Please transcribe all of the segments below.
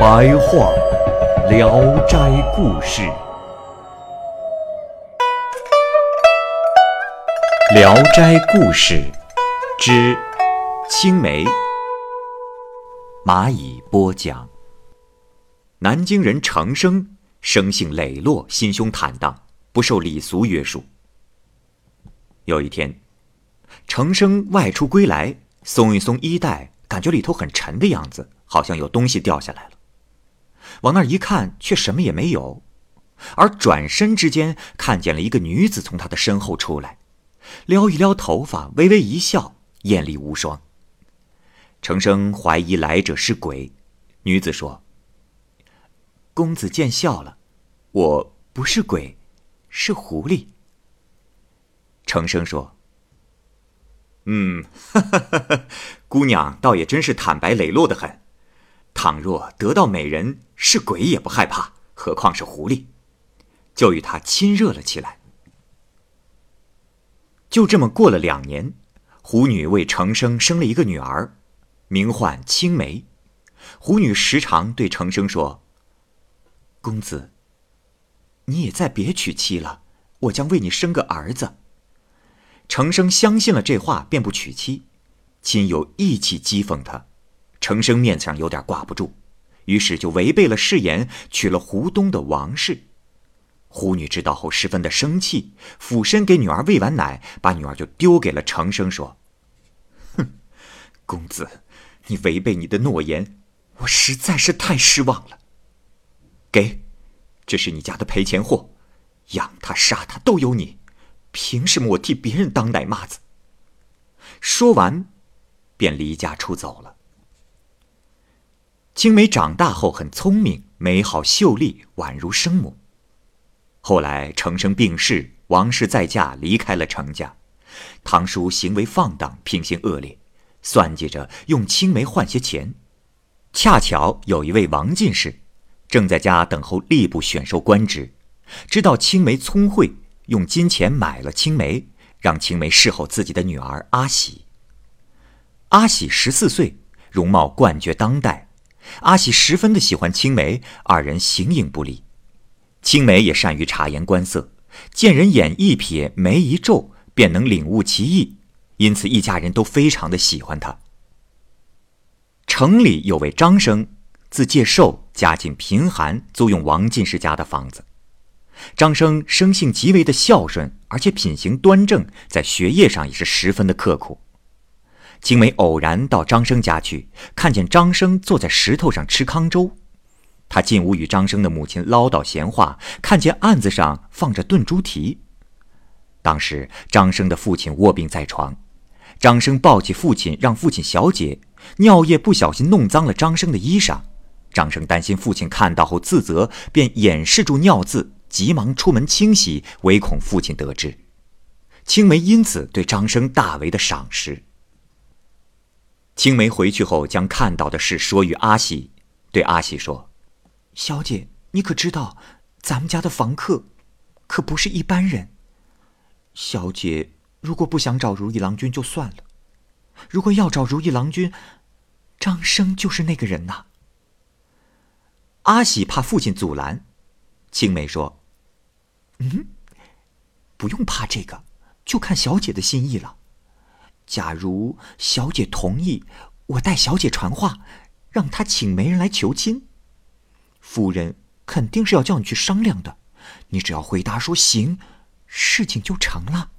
白话《聊斋故事》，《聊斋故事》之青梅，蚂蚁播讲。南京人程生，生性磊落，心胸坦荡，不受礼俗约束。有一天，程生外出归来，松一松衣带，感觉里头很沉的样子，好像有东西掉下来了。往那儿一看，却什么也没有。而转身之间，看见了一个女子从他的身后出来，撩一撩头发，微微一笑，艳丽无双。程生怀疑来者是鬼，女子说。公子见笑了，我不是鬼，是狐狸。程生说：“嗯，哈哈哈哈姑娘倒也真是坦白磊落的很。倘若得到美人，是鬼也不害怕，何况是狐狸？”就与他亲热了起来。就这么过了两年，狐女为程生生了一个女儿，名唤青梅。狐女时常对程生说。公子，你也再别娶妻了，我将为你生个儿子。程生相信了这话，便不娶妻。亲友义气讥讽他，程生面子上有点挂不住，于是就违背了誓言，娶了胡东的王氏。胡女知道后，十分的生气，俯身给女儿喂完奶，把女儿就丢给了程生，说：“哼，公子，你违背你的诺言，我实在是太失望了。”给，这是你家的赔钱货，养他杀他都有你，凭什么我替别人当奶妈子？说完，便离家出走了。青梅长大后很聪明，美好秀丽，宛如生母。后来程生病逝，王氏再嫁，离开了程家。堂叔行为放荡，品行恶劣，算计着用青梅换些钱。恰巧有一位王进士。正在家等候吏部选授官职，知道青梅聪慧，用金钱买了青梅，让青梅侍候自己的女儿阿喜。阿喜十四岁，容貌冠绝当代，阿喜十分的喜欢青梅，二人形影不离。青梅也善于察言观色，见人眼一瞥，眉一皱，便能领悟其意，因此一家人都非常的喜欢她。城里有位张生。自介寿，家境贫寒，租用王进士家的房子。张生生性极为的孝顺，而且品行端正，在学业上也是十分的刻苦。青梅偶然到张生家去，看见张生坐在石头上吃糠粥，他进屋与张生的母亲唠叨闲话，看见案子上放着炖猪蹄。当时张生的父亲卧病在床，张生抱起父亲，让父亲小解，尿液不小心弄脏了张生的衣裳。张生担心父亲看到后自责，便掩饰住尿渍，急忙出门清洗，唯恐父亲得知。青梅因此对张生大为的赏识。青梅回去后，将看到的事说与阿喜，对阿喜说：“小姐，你可知道，咱们家的房客，可不是一般人。小姐如果不想找如意郎君就算了，如果要找如意郎君，张生就是那个人呐。”阿喜怕父亲阻拦，青梅说：“嗯，不用怕这个，就看小姐的心意了。假如小姐同意，我代小姐传话，让她请媒人来求亲。夫人肯定是要叫你去商量的，你只要回答说行，事情就成了。”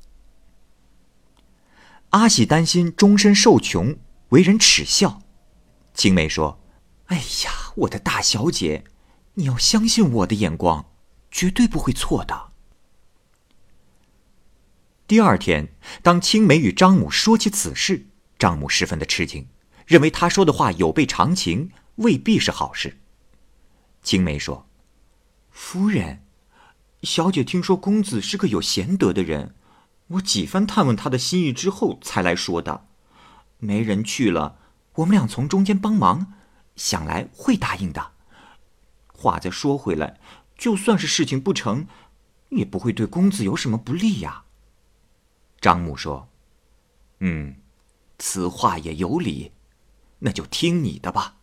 阿喜担心终身受穷，为人耻笑，青梅说。哎呀，我的大小姐，你要相信我的眼光，绝对不会错的。第二天，当青梅与张母说起此事，张母十分的吃惊，认为他说的话有悖常情，未必是好事。青梅说：“夫人，小姐听说公子是个有贤德的人，我几番探问他的心意之后才来说的。没人去了，我们俩从中间帮忙，想来会答应的。话再说回来，就算是事情不成，也不会对公子有什么不利呀。”张母说：“嗯，此话也有理，那就听你的吧。”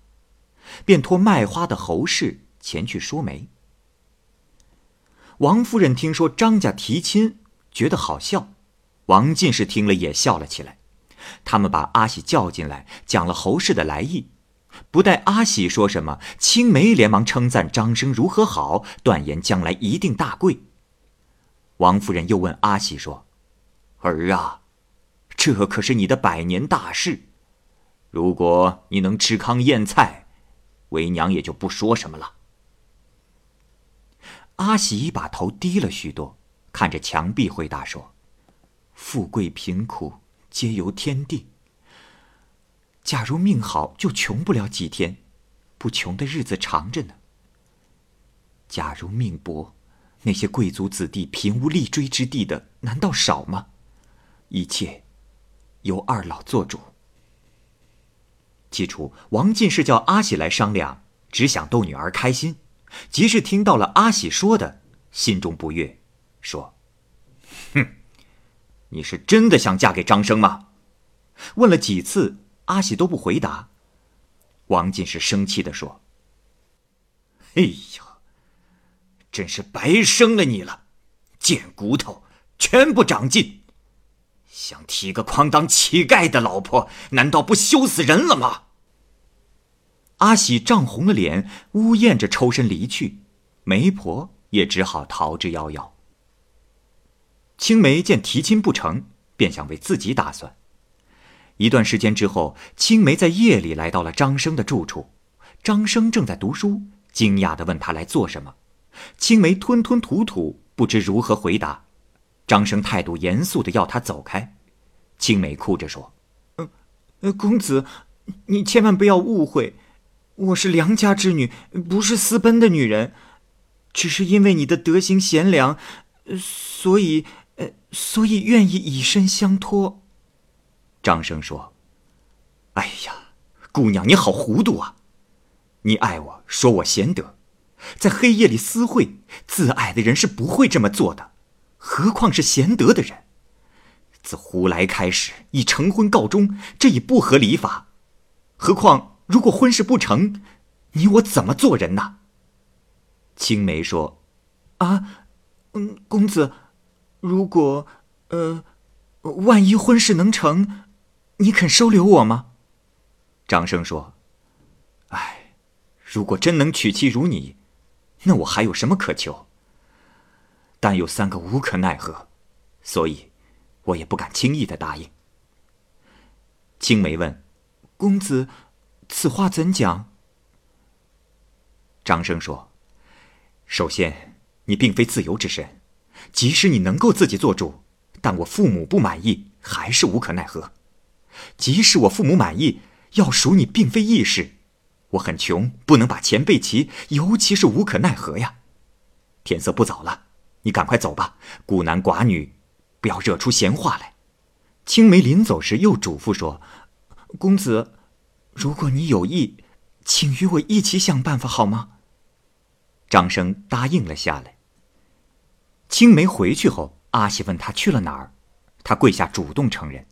便托卖花的侯氏前去说媒。王夫人听说张家提亲，觉得好笑。王进士听了也笑了起来。他们把阿喜叫进来，讲了侯氏的来意。不待阿喜说什么，青梅连忙称赞张生如何好，断言将来一定大贵。王夫人又问阿喜说。儿啊，这可是你的百年大事，如果你能吃糠咽菜，为娘也就不说什么了。阿喜把头低了许多，看着墙壁回答说：“富贵贫苦皆由天定。假如命好，就穷不了几天，不穷的日子长着呢。假如命薄，那些贵族子弟贫无立锥之地的，难道少吗？”一切由二老做主。起初，王进士叫阿喜来商量，只想逗女儿开心。即是听到了阿喜说的，心中不悦，说：“哼，你是真的想嫁给张生吗？”问了几次，阿喜都不回答。王进士生气的说：“哎呀，真是白生了你了，贱骨头，全不长进。”想提个筐当乞丐的老婆，难道不羞死人了吗？阿喜涨红了脸，呜咽着抽身离去，媒婆也只好逃之夭夭。青梅见提亲不成，便想为自己打算。一段时间之后，青梅在夜里来到了张生的住处，张生正在读书，惊讶的问他来做什么。青梅吞吞吐吐，不知如何回答。张生态度严肃的要他走开，青梅哭着说：“呃，公子，你千万不要误会，我是良家之女，不是私奔的女人，只是因为你的德行贤良，所以，呃，所以愿意以身相托。”张生说：“哎呀，姑娘你好糊涂啊！你爱我说我贤德，在黑夜里私会，自爱的人是不会这么做的。”何况是贤德的人，自胡来开始以成婚告终，这已不合礼法。何况如果婚事不成，你我怎么做人呢？青梅说：“啊，嗯，公子，如果，呃，万一婚事能成，你肯收留我吗？”张生说：“哎，如果真能娶妻如你，那我还有什么可求？”但有三个无可奈何，所以，我也不敢轻易的答应。青梅问：“公子，此话怎讲？”张生说：“首先，你并非自由之身，即使你能够自己做主，但我父母不满意，还是无可奈何。即使我父母满意，要赎你并非易事。我很穷，不能把钱备齐，尤其是无可奈何呀。天色不早了。”你赶快走吧，孤男寡女，不要惹出闲话来。青梅临走时又嘱咐说：“公子，如果你有意，请与我一起想办法好吗？”张生答应了下来。青梅回去后，阿喜问他去了哪儿，他跪下主动承认。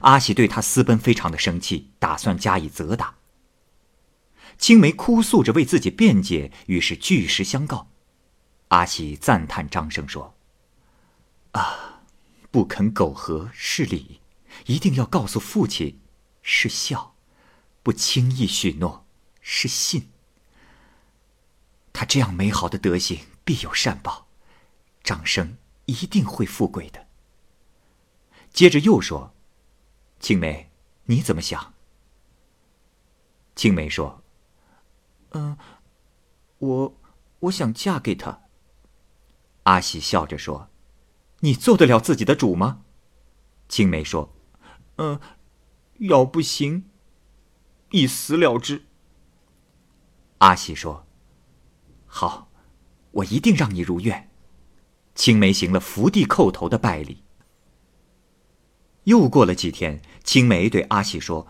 阿喜对他私奔非常的生气，打算加以责打。青梅哭诉着为自己辩解，于是据实相告。阿喜赞叹张生说：“啊，不肯苟合是礼，一定要告诉父亲是孝，不轻易许诺是信。他这样美好的德行必有善报，张生一定会富贵的。”接着又说：“青梅，你怎么想？”青梅说：“嗯，我我想嫁给他。”阿喜笑着说：“你做得了自己的主吗？”青梅说：“嗯，要不行，一死了之。阿喜说：“好，我一定让你如愿。”青梅行了伏地叩头的拜礼。又过了几天，青梅对阿喜说：“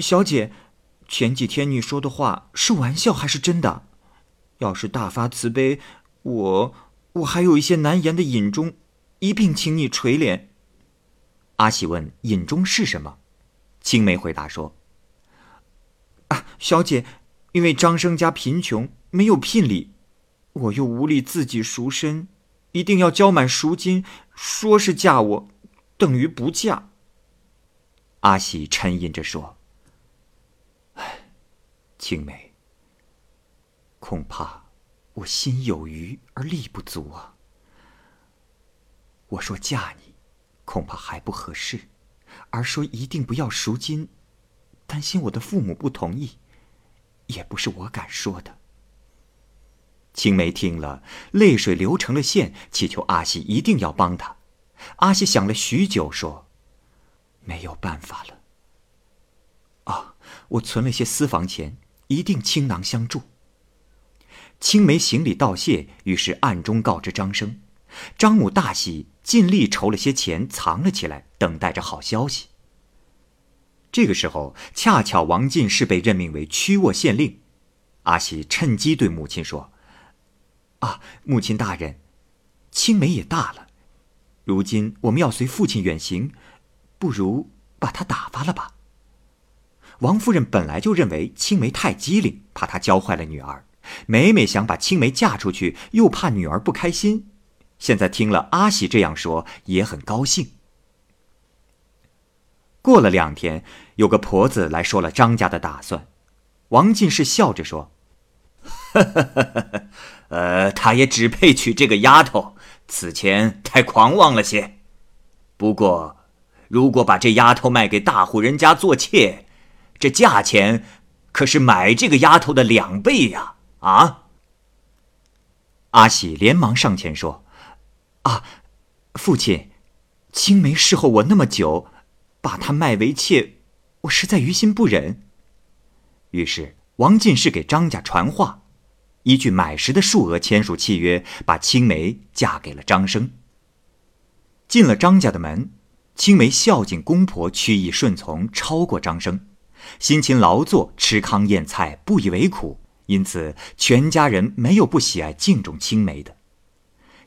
小姐，前几天你说的话是玩笑还是真的？要是大发慈悲，我我还有一些难言的隐衷，一并请你垂怜。”阿喜问：“隐衷是什么？”青梅回答说：“啊，小姐，因为张生家贫穷，没有聘礼，我又无力自己赎身，一定要交满赎金，说是嫁我。”等于不嫁。阿喜沉吟着说：“唉，青梅，恐怕我心有余而力不足啊。我说嫁你，恐怕还不合适；而说一定不要赎金，担心我的父母不同意，也不是我敢说的。”青梅听了，泪水流成了线，祈求阿喜一定要帮他。阿喜想了许久，说：“没有办法了。啊，我存了些私房钱，一定倾囊相助。”青梅行礼道谢，于是暗中告知张生。张母大喜，尽力筹了些钱，藏了起来，等待着好消息。这个时候，恰巧王进士被任命为曲沃县令，阿喜趁机对母亲说：“啊，母亲大人，青梅也大了。”如今我们要随父亲远行，不如把他打发了吧。王夫人本来就认为青梅太机灵，怕她教坏了女儿，每每想把青梅嫁出去，又怕女儿不开心。现在听了阿喜这样说，也很高兴。过了两天，有个婆子来说了张家的打算，王进士笑着说：“呵呵呵呵呵呃，他也只配娶这个丫头。”此前太狂妄了些，不过，如果把这丫头卖给大户人家做妾，这价钱可是买这个丫头的两倍呀！啊！阿喜连忙上前说：“啊，父亲，青梅侍候我那么久，把她卖为妾，我实在于心不忍。”于是王进士给张家传话。依据买时的数额签署契约，把青梅嫁给了张生。进了张家的门，青梅孝敬公婆，曲意顺从，超过张生，辛勤劳作，吃糠咽菜，不以为苦。因此，全家人没有不喜爱敬重青梅的。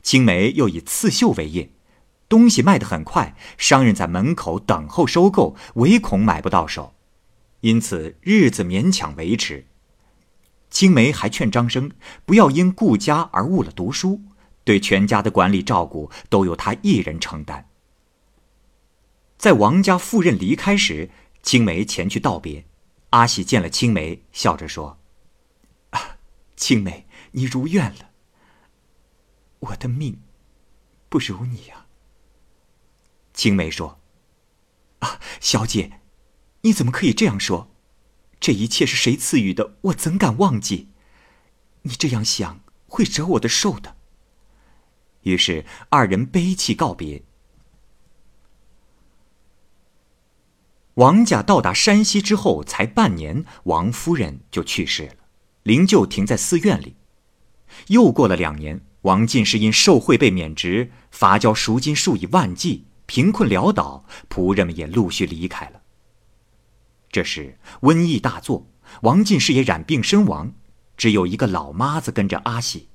青梅又以刺绣为业，东西卖得很快，商人在门口等候收购，唯恐买不到手，因此日子勉强维持。青梅还劝张生不要因顾家而误了读书，对全家的管理照顾都由他一人承担。在王家赴任离开时，青梅前去道别，阿喜见了青梅，笑着说：“，青梅，你如愿了。我的命不如你啊。”青梅说：“啊，小姐，你怎么可以这样说？”这一切是谁赐予的？我怎敢忘记？你这样想会折我的寿的。于是二人悲泣告别。王家到达山西之后，才半年，王夫人就去世了，灵柩停在寺院里。又过了两年，王进士因受贿被免职，罚交赎金数以万计，贫困潦倒，仆人们也陆续离开了。这时瘟疫大作，王进士也染病身亡，只有一个老妈子跟着阿喜。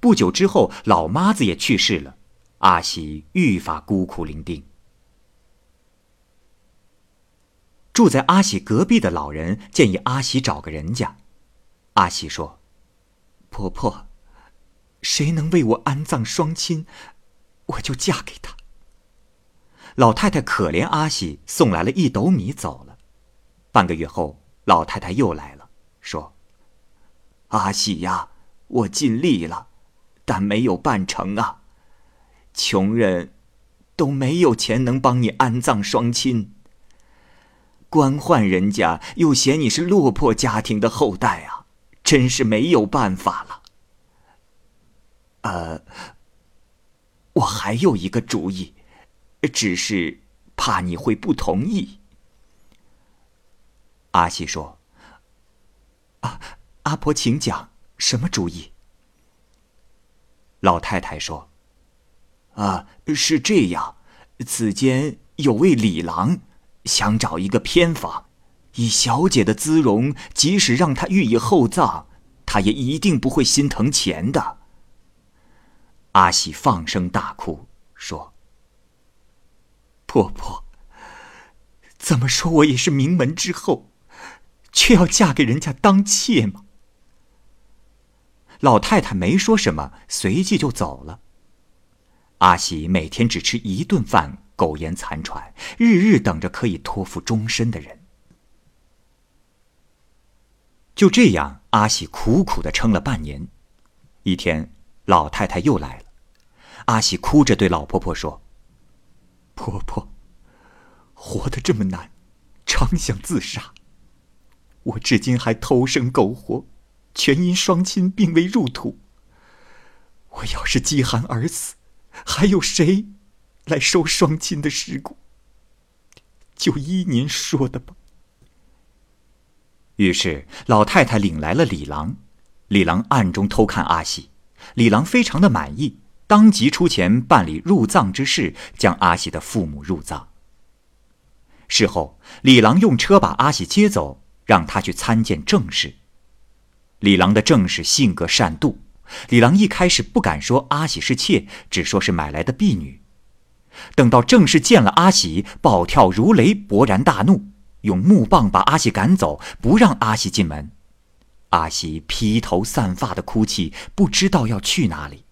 不久之后，老妈子也去世了，阿喜愈发孤苦伶仃。住在阿喜隔壁的老人建议阿喜找个人家，阿喜说：“婆婆，谁能为我安葬双亲，我就嫁给他。”老太太可怜阿喜，送来了一斗米，走了。半个月后，老太太又来了，说：“阿喜呀，我尽力了，但没有办成啊。穷人都没有钱能帮你安葬双亲。官宦人家又嫌你是落魄家庭的后代啊，真是没有办法了。呃，我还有一个主意，只是怕你会不同意。”阿喜说：“啊，阿婆，请讲，什么主意？”老太太说：“啊，是这样，此间有位李郎，想找一个偏房，以小姐的姿容，即使让她予以厚葬，她也一定不会心疼钱的。”阿喜放声大哭，说：“婆婆，怎么说我也是名门之后，却要嫁给人家当妾吗？”老太太没说什么，随即就走了。阿喜每天只吃一顿饭，苟延残喘，日日等着可以托付终身的人。就这样，阿喜苦苦的撑了半年。一天，老太太又来了。阿喜哭着对老婆婆说：“婆婆，活得这么难，常想自杀。我至今还偷生苟活，全因双亲并未入土。我要是饥寒而死，还有谁来收双亲的尸骨？就依您说的吧。”于是老太太领来了李郎，李郎暗中偷看阿喜，李郎非常的满意。当即出钱办理入葬之事，将阿喜的父母入葬。事后，李郎用车把阿喜接走，让他去参见正室。李郎的正室性格善妒，李郎一开始不敢说阿喜是妾，只说是买来的婢女。等到正室见了阿喜，暴跳如雷，勃然大怒，用木棒把阿喜赶走，不让阿喜进门。阿喜披头散发的哭泣，不知道要去哪里。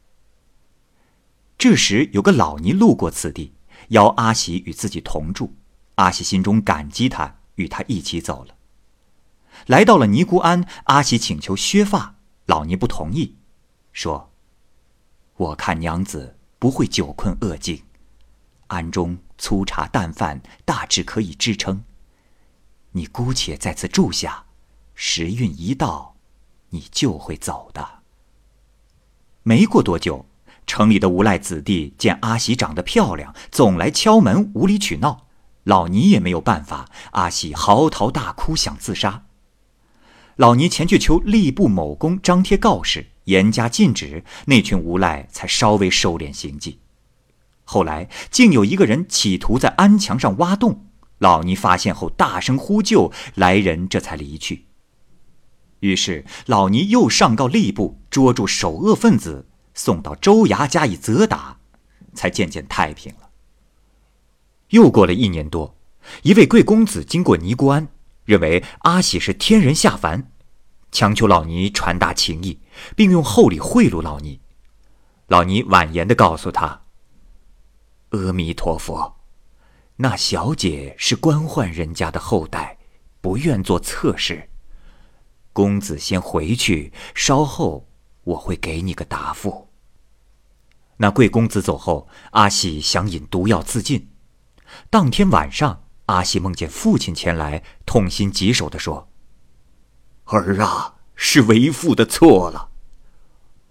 这时有个老尼路过此地，邀阿喜与自己同住。阿喜心中感激他，与他一起走了。来到了尼姑庵，阿喜请求削发，老尼不同意，说：“我看娘子不会久困恶境，庵中粗茶淡饭大致可以支撑。你姑且在此住下，时运一到，你就会走的。”没过多久。城里的无赖子弟见阿喜长得漂亮，总来敲门无理取闹。老尼也没有办法，阿喜嚎啕大哭，想自杀。老尼前去求吏部某公张贴告示，严加禁止，那群无赖才稍微收敛行迹。后来竟有一个人企图在安墙上挖洞，老尼发现后大声呼救，来人这才离去。于是老尼又上告吏部，捉住首恶分子。送到州衙加以责打，才渐渐太平了。又过了一年多，一位贵公子经过尼姑庵，认为阿喜是天人下凡，强求老尼传达情意，并用厚礼贿赂老尼。老尼婉言的告诉他：“阿弥陀佛，那小姐是官宦人家的后代，不愿做侧室。公子先回去，稍后我会给你个答复。”那贵公子走后，阿喜想饮毒药自尽。当天晚上，阿喜梦见父亲前来，痛心疾首地说：“儿啊，是为父的错了，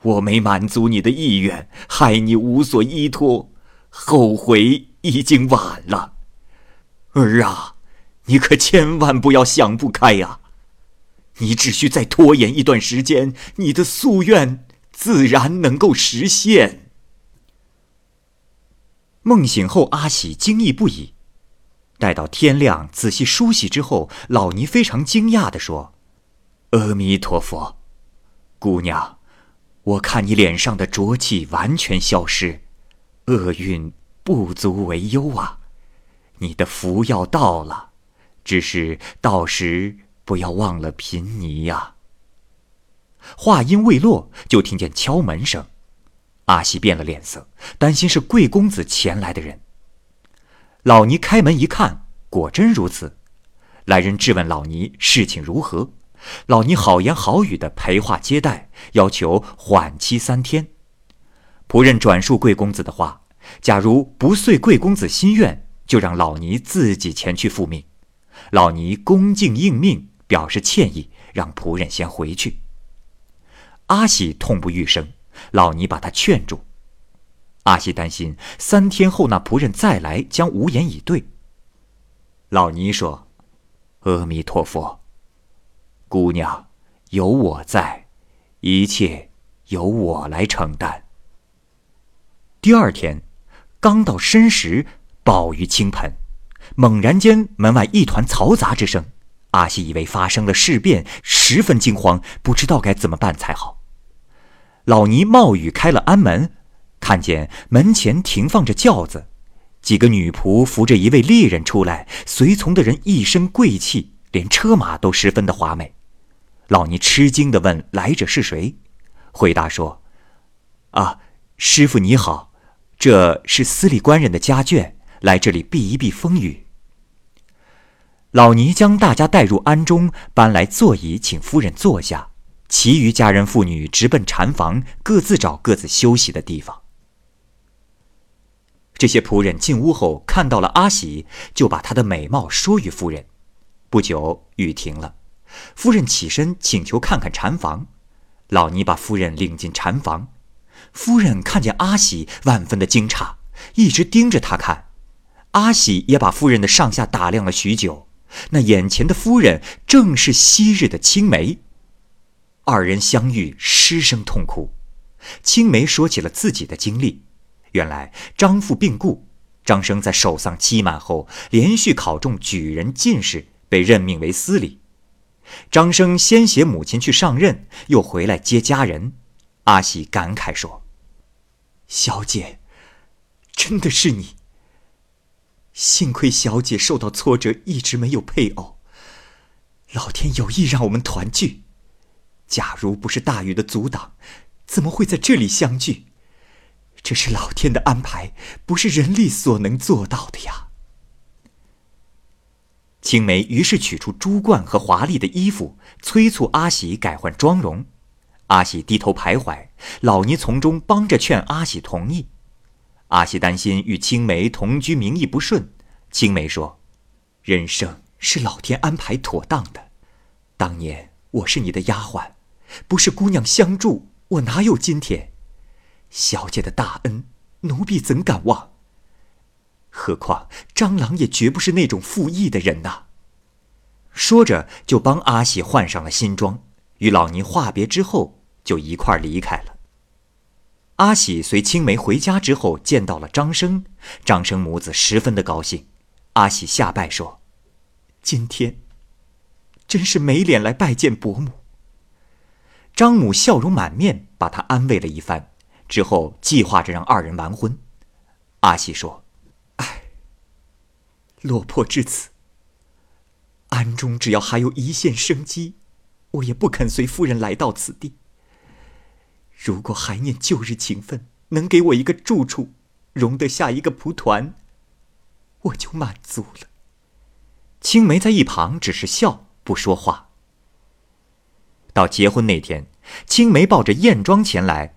我没满足你的意愿，害你无所依托，后悔已经晚了。儿啊，你可千万不要想不开呀！你只需再拖延一段时间，你的夙愿自然能够实现。”梦醒后，阿喜惊异不已。待到天亮，仔细梳洗之后，老尼非常惊讶地说：“阿弥陀佛，姑娘，我看你脸上的浊气完全消失，厄运不足为忧啊！你的福要到了，只是到时不要忘了贫尼呀。”话音未落，就听见敲门声。阿西变了脸色，担心是贵公子前来的人。老尼开门一看，果真如此。来人质问老尼事情如何，老尼好言好语的陪话接待，要求缓期三天。仆人转述贵公子的话：假如不遂贵公子心愿，就让老尼自己前去复命。老尼恭敬应命，表示歉意，让仆人先回去。阿喜痛不欲生。老尼把他劝住，阿喜担心三天后那仆人再来将无言以对。老尼说：“阿弥陀佛，姑娘，有我在，一切由我来承担。第二天，刚到申时，暴雨倾盆，猛然间门外一团嘈杂之声。阿西以为发生了事变，十分惊慌，不知道该怎么办才好。老尼冒雨开了安门，看见门前停放着轿子，几个女仆扶着一位丽人出来，随从的人一身贵气，连车马都十分的华美。老尼吃惊地问：“来者是谁？”回答说：“啊，师傅你好，这是司礼官人的家眷，来这里避一避风雨。”老尼将大家带入庵中，搬来座椅，请夫人坐下。其余家人妇女直奔禅房，各自找各自休息的地方。这些仆人进屋后，看到了阿喜，就把她的美貌说与夫人。不久，雨停了，夫人起身请求看看禅房。老尼把夫人领进禅房，夫人看见阿喜，万分的惊诧，一直盯着他看。阿喜也把夫人的上下打量了许久。那眼前的夫人正是昔日的青梅。二人相遇，失声痛哭。青梅说起了自己的经历：原来张父病故，张生在守丧期满后，连续考中举人、进士，被任命为司礼。张生先携母亲去上任，又回来接家人。阿喜感慨说：“小姐，真的是你。”幸亏小姐受到挫折，一直没有配偶。老天有意让我们团聚。假如不是大雨的阻挡，怎么会在这里相聚？这是老天的安排，不是人力所能做到的呀。青梅于是取出珠冠和华丽的衣服，催促阿喜改换妆容。阿喜低头徘徊，老尼从中帮着劝阿喜同意。阿喜担心与青梅同居名义不顺，青梅说：“人生是老天安排妥当的。当年我是你的丫鬟，不是姑娘相助，我哪有今天？小姐的大恩，奴婢怎敢忘？何况张郎也绝不是那种负义的人呐。”说着，就帮阿喜换上了新装，与老尼话别之后，就一块儿离开了。阿喜随青梅回家之后，见到了张生，张生母子十分的高兴。阿喜下拜说：“今天真是没脸来拜见伯母。”张母笑容满面，把他安慰了一番，之后计划着让二人完婚。阿喜说：“唉，落魄至此，庵中只要还有一线生机，我也不肯随夫人来到此地。”如果还念旧日情分，能给我一个住处，容得下一个蒲团，我就满足了。青梅在一旁只是笑，不说话。到结婚那天，青梅抱着艳妆前来，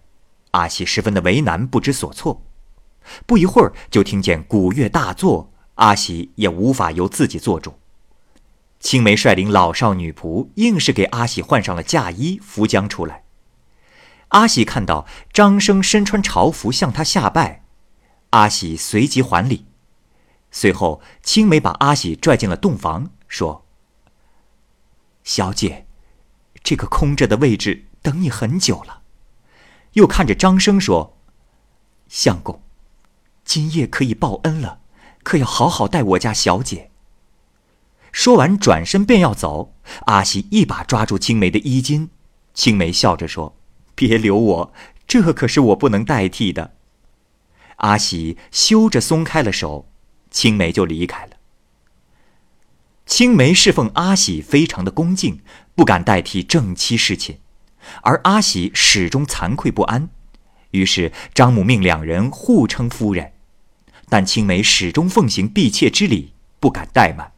阿喜十分的为难，不知所措。不一会儿，就听见鼓乐大作，阿喜也无法由自己做主。青梅率领老少女仆，硬是给阿喜换上了嫁衣，扶将出来。阿喜看到张生身穿朝服向他下拜，阿喜随即还礼。随后，青梅把阿喜拽进了洞房，说：“小姐，这个空着的位置等你很久了。”又看着张生说：“相公，今夜可以报恩了，可要好好待我家小姐。”说完，转身便要走。阿喜一把抓住青梅的衣襟，青梅笑着说。别留我，这可是我不能代替的。阿喜羞着松开了手，青梅就离开了。青梅侍奉阿喜非常的恭敬，不敢代替正妻侍寝，而阿喜始终惭愧不安。于是张母命两人互称夫人，但青梅始终奉行婢妾之礼，不敢怠慢。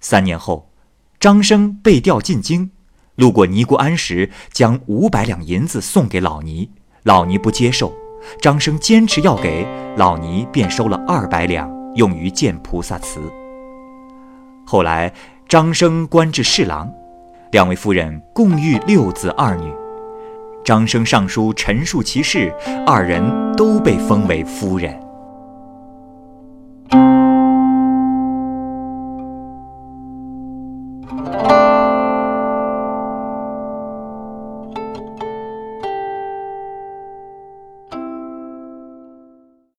三年后，张生被调进京。路过尼姑庵时，将五百两银子送给老尼，老尼不接受，张生坚持要给，老尼便收了二百两，用于建菩萨祠。后来张生官至侍郎，两位夫人共育六子二女，张生上书陈述其事，二人都被封为夫人。